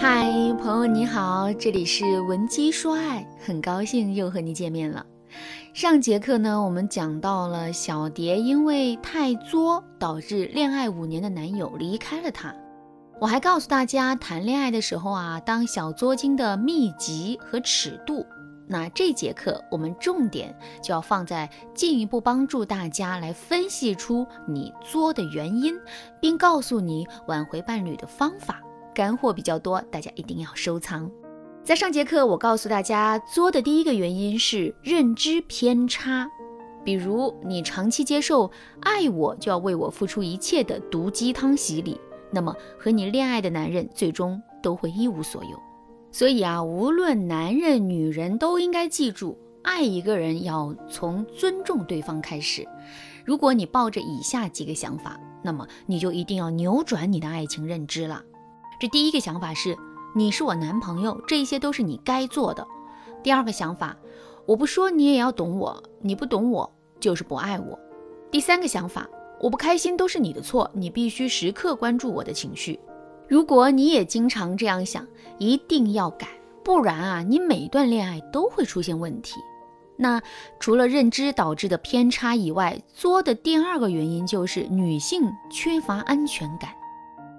嗨，朋友你好，这里是文姬说爱，很高兴又和你见面了。上节课呢，我们讲到了小蝶因为太作，导致恋爱五年的男友离开了她。我还告诉大家，谈恋爱的时候啊，当小作精的秘籍和尺度。那这节课我们重点就要放在进一步帮助大家来分析出你作的原因，并告诉你挽回伴侣的方法。干货比较多，大家一定要收藏。在上节课，我告诉大家，作的第一个原因是认知偏差。比如，你长期接受“爱我就要为我付出一切”的毒鸡汤洗礼，那么和你恋爱的男人最终都会一无所有。所以啊，无论男人女人，都应该记住，爱一个人要从尊重对方开始。如果你抱着以下几个想法，那么你就一定要扭转你的爱情认知了。这第一个想法是，你是我男朋友，这些都是你该做的。第二个想法，我不说你也要懂我，你不懂我就是不爱我。第三个想法，我不开心都是你的错，你必须时刻关注我的情绪。如果你也经常这样想，一定要改，不然啊，你每段恋爱都会出现问题。那除了认知导致的偏差以外，作的第二个原因就是女性缺乏安全感。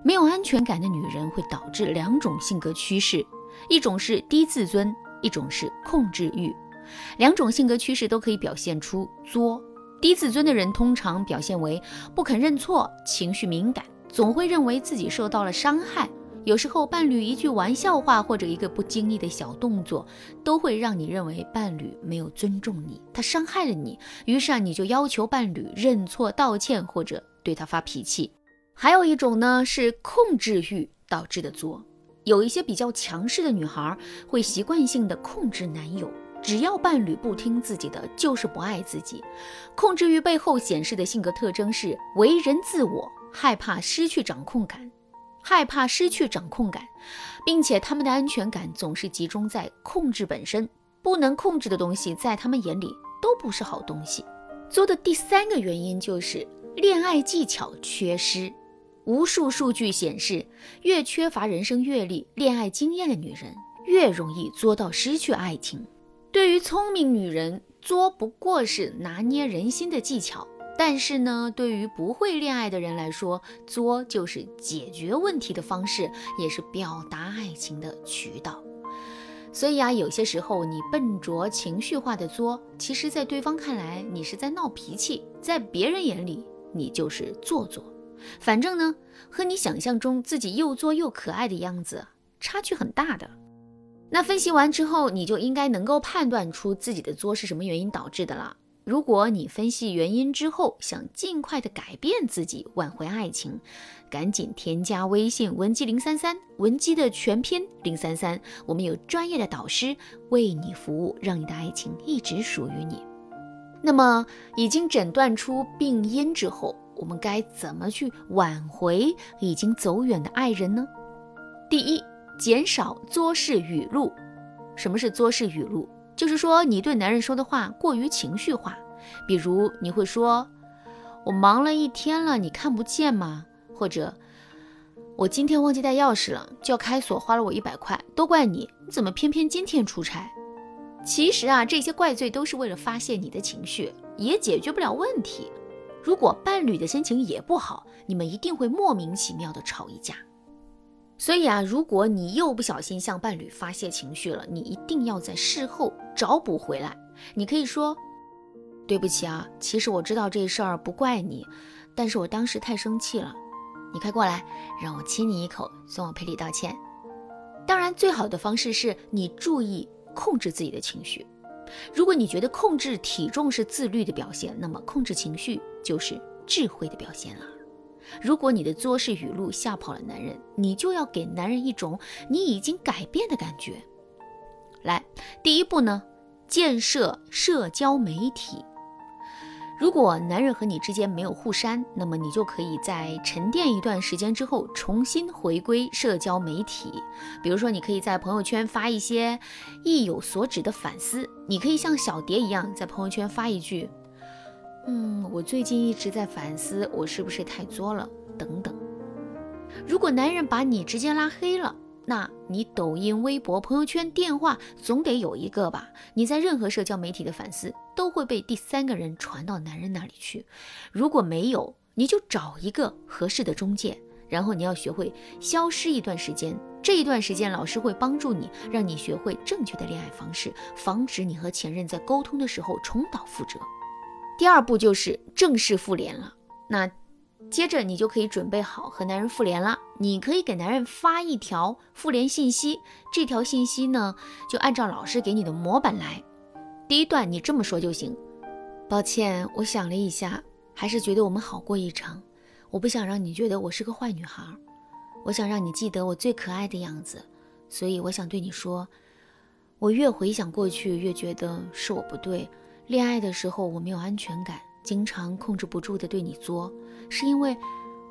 没有安全感的女人会导致两种性格趋势，一种是低自尊，一种是控制欲。两种性格趋势都可以表现出作。低自尊的人通常表现为不肯认错，情绪敏感，总会认为自己受到了伤害。有时候伴侣一句玩笑话或者一个不经意的小动作，都会让你认为伴侣没有尊重你，他伤害了你。于是啊，你就要求伴侣认错道歉，或者对他发脾气。还有一种呢，是控制欲导致的作。有一些比较强势的女孩会习惯性的控制男友，只要伴侣不听自己的，就是不爱自己。控制欲背后显示的性格特征是为人自我，害怕失去掌控感，害怕失去掌控感，并且他们的安全感总是集中在控制本身，不能控制的东西在他们眼里都不是好东西。作的第三个原因就是恋爱技巧缺失。无数数据显示，越缺乏人生阅历、恋爱经验的女人，越容易作到失去爱情。对于聪明女人，作不过是拿捏人心的技巧；但是呢，对于不会恋爱的人来说，作就是解决问题的方式，也是表达爱情的渠道。所以啊，有些时候你笨拙、情绪化的作，其实在对方看来你是在闹脾气，在别人眼里你就是做作。反正呢，和你想象中自己又作又可爱的样子差距很大的。那分析完之后，你就应该能够判断出自己的作是什么原因导致的了。如果你分析原因之后，想尽快的改变自己，挽回爱情，赶紧添加微信文姬零三三，文姬的全拼零三三，我们有专业的导师为你服务，让你的爱情一直属于你。那么，已经诊断出病因之后。我们该怎么去挽回已经走远的爱人呢？第一，减少作势语录。什么是作势语录？就是说你对男人说的话过于情绪化，比如你会说：“我忙了一天了，你看不见吗？”或者“我今天忘记带钥匙了，叫开锁花了我一百块，都怪你，你怎么偏偏今天出差？”其实啊，这些怪罪都是为了发泄你的情绪，也解决不了问题。如果伴侣的心情也不好，你们一定会莫名其妙的吵一架。所以啊，如果你又不小心向伴侣发泄情绪了，你一定要在事后找补回来。你可以说：“对不起啊，其实我知道这事儿不怪你，但是我当时太生气了。你快过来，让我亲你一口，算我赔礼道歉。”当然，最好的方式是你注意控制自己的情绪。如果你觉得控制体重是自律的表现，那么控制情绪就是智慧的表现了。如果你的作事语录吓跑了男人，你就要给男人一种你已经改变的感觉。来，第一步呢，建设社交媒体。如果男人和你之间没有互删，那么你就可以在沉淀一段时间之后重新回归社交媒体。比如说，你可以在朋友圈发一些意有所指的反思。你可以像小蝶一样，在朋友圈发一句：“嗯，我最近一直在反思，我是不是太作了？”等等。如果男人把你直接拉黑了，那你抖音、微博、朋友圈、电话总得有一个吧？你在任何社交媒体的反思都会被第三个人传到男人那里去。如果没有，你就找一个合适的中介，然后你要学会消失一段时间。这一段时间，老师会帮助你，让你学会正确的恋爱方式，防止你和前任在沟通的时候重蹈覆辙。第二步就是正式复联了。那。接着你就可以准备好和男人复联了。你可以给男人发一条复联信息，这条信息呢就按照老师给你的模板来。第一段你这么说就行：抱歉，我想了一下，还是觉得我们好过一场。我不想让你觉得我是个坏女孩，我想让你记得我最可爱的样子。所以我想对你说，我越回想过去，越觉得是我不对。恋爱的时候我没有安全感。经常控制不住的对你作，是因为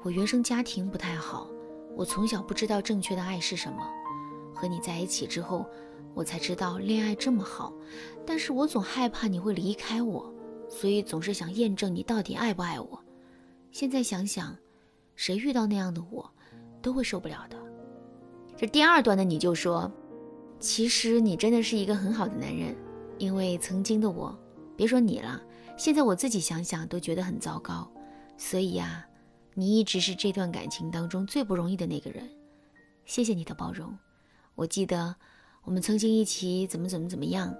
我原生家庭不太好，我从小不知道正确的爱是什么。和你在一起之后，我才知道恋爱这么好，但是我总害怕你会离开我，所以总是想验证你到底爱不爱我。现在想想，谁遇到那样的我，都会受不了的。这第二段的你就说，其实你真的是一个很好的男人，因为曾经的我，别说你了。现在我自己想想都觉得很糟糕，所以呀，你一直是这段感情当中最不容易的那个人。谢谢你的包容。我记得我们曾经一起怎么怎么怎么样，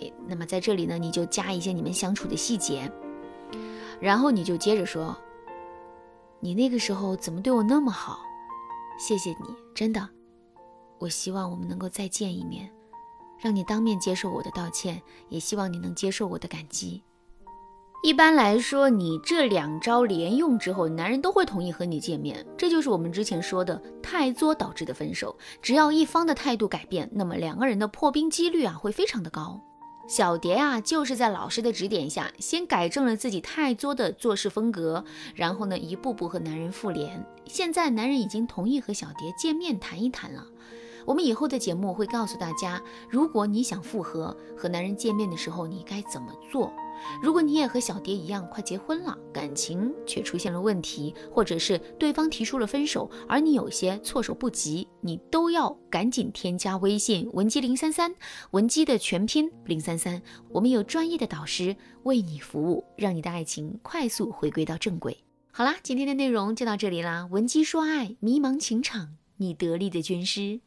哎，那么在这里呢，你就加一些你们相处的细节，然后你就接着说，你那个时候怎么对我那么好？谢谢你，真的。我希望我们能够再见一面，让你当面接受我的道歉，也希望你能接受我的感激。一般来说，你这两招连用之后，男人都会同意和你见面。这就是我们之前说的太作导致的分手。只要一方的态度改变，那么两个人的破冰几率啊会非常的高。小蝶啊，就是在老师的指点下，先改正了自己太作的做事风格，然后呢，一步步和男人复联。现在男人已经同意和小蝶见面谈一谈了。我们以后的节目会告诉大家，如果你想复合，和男人见面的时候你该怎么做。如果你也和小蝶一样快结婚了，感情却出现了问题，或者是对方提出了分手，而你有些措手不及，你都要赶紧添加微信文姬零三三，文姬的全拼零三三，我们有专业的导师为你服务，让你的爱情快速回归到正轨。好啦，今天的内容就到这里啦，文姬说爱，迷茫情场，你得力的军师。